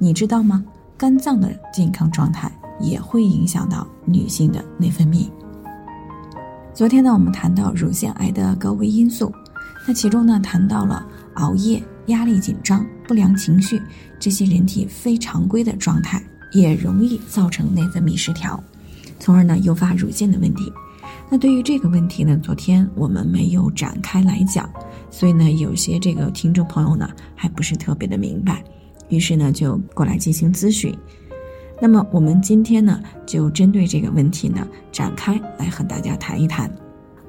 你知道吗？肝脏的健康状态也会影响到女性的内分泌。昨天呢，我们谈到乳腺癌的高危因素，那其中呢谈到了熬夜、压力紧张、不良情绪这些人体非常规的状态，也容易造成内分泌失调，从而呢诱发乳腺的问题。那对于这个问题呢，昨天我们没有展开来讲，所以呢，有些这个听众朋友呢还不是特别的明白。于是呢，就过来进行咨询。那么我们今天呢，就针对这个问题呢，展开来和大家谈一谈。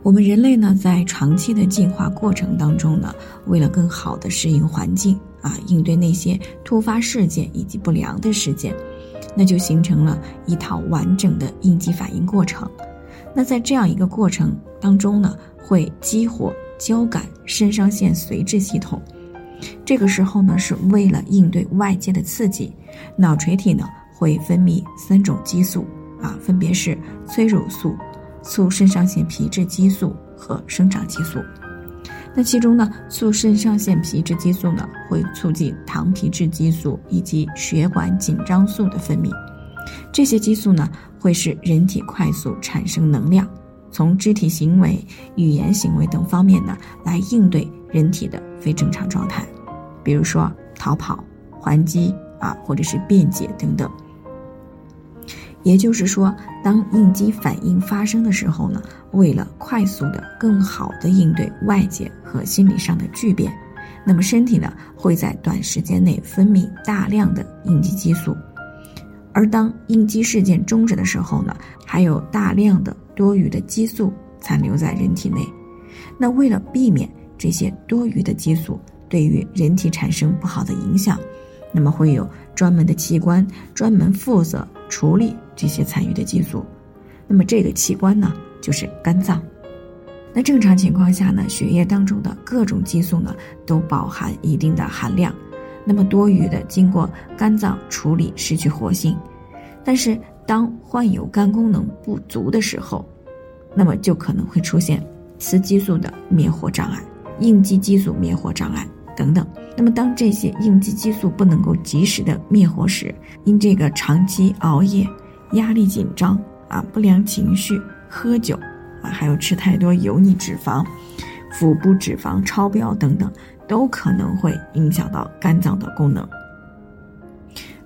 我们人类呢，在长期的进化过程当中呢，为了更好的适应环境啊，应对那些突发事件以及不良的事件，那就形成了一套完整的应激反应过程。那在这样一个过程当中呢，会激活交感肾上腺髓质系统。这个时候呢，是为了应对外界的刺激，脑垂体呢会分泌三种激素啊，分别是催乳素、促肾上腺皮质激素和生长激素。那其中呢，促肾上腺皮质激素呢会促进糖皮质激素以及血管紧张素的分泌，这些激素呢会使人体快速产生能量，从肢体行为、语言行为等方面呢来应对人体的非正常状态。比如说逃跑、还击啊，或者是辩解等等。也就是说，当应激反应发生的时候呢，为了快速的、更好的应对外界和心理上的巨变，那么身体呢会在短时间内分泌大量的应激激素，而当应激事件终止的时候呢，还有大量的多余的激素残留在人体内。那为了避免这些多余的激素，对于人体产生不好的影响，那么会有专门的器官专门负责处理这些残余的激素。那么这个器官呢，就是肝脏。那正常情况下呢，血液当中的各种激素呢，都饱含一定的含量。那么多余的经过肝脏处理，失去活性。但是当患有肝功能不足的时候，那么就可能会出现雌激素的灭活障碍、应激激素灭活障碍。等等，那么当这些应激激素不能够及时的灭活时，因这个长期熬夜、压力紧张啊、不良情绪、喝酒啊，还有吃太多油腻脂肪、腹部脂肪超标等等，都可能会影响到肝脏的功能。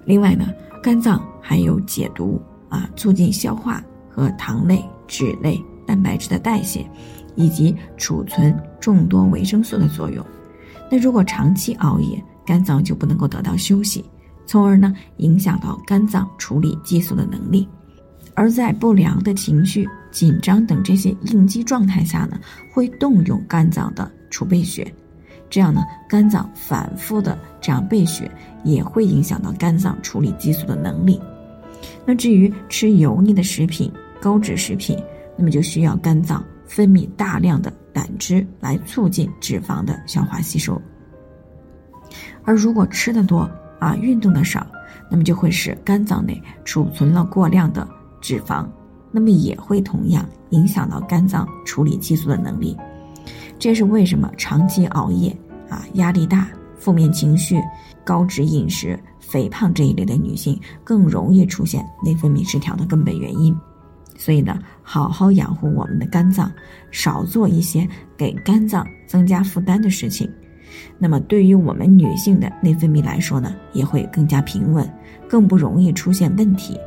另外呢，肝脏还有解毒啊、促进消化和糖类、脂类、蛋白质的代谢，以及储存众多维生素的作用。那如果长期熬夜，肝脏就不能够得到休息，从而呢影响到肝脏处理激素的能力，而在不良的情绪、紧张等这些应激状态下呢，会动用肝脏的储备血，这样呢肝脏反复的这样备血，也会影响到肝脏处理激素的能力。那至于吃油腻的食品、高脂食品，那么就需要肝脏分泌大量的。胆汁来促进脂肪的消化吸收，而如果吃的多啊，运动的少，那么就会使肝脏内储存了过量的脂肪，那么也会同样影响到肝脏处理激素的能力。这是为什么长期熬夜啊、压力大、负面情绪、高脂饮食、肥胖这一类的女性更容易出现内分泌失调的根本原因。所以呢，好好养护我们的肝脏，少做一些给肝脏增加负担的事情，那么对于我们女性的内分泌来说呢，也会更加平稳，更不容易出现问题。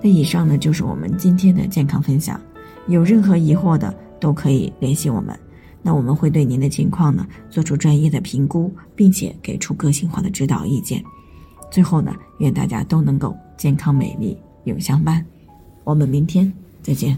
那以上呢就是我们今天的健康分享，有任何疑惑的都可以联系我们，那我们会对您的情况呢做出专业的评估，并且给出个性化的指导意见。最后呢，愿大家都能够健康美丽永相伴。我们明天再见。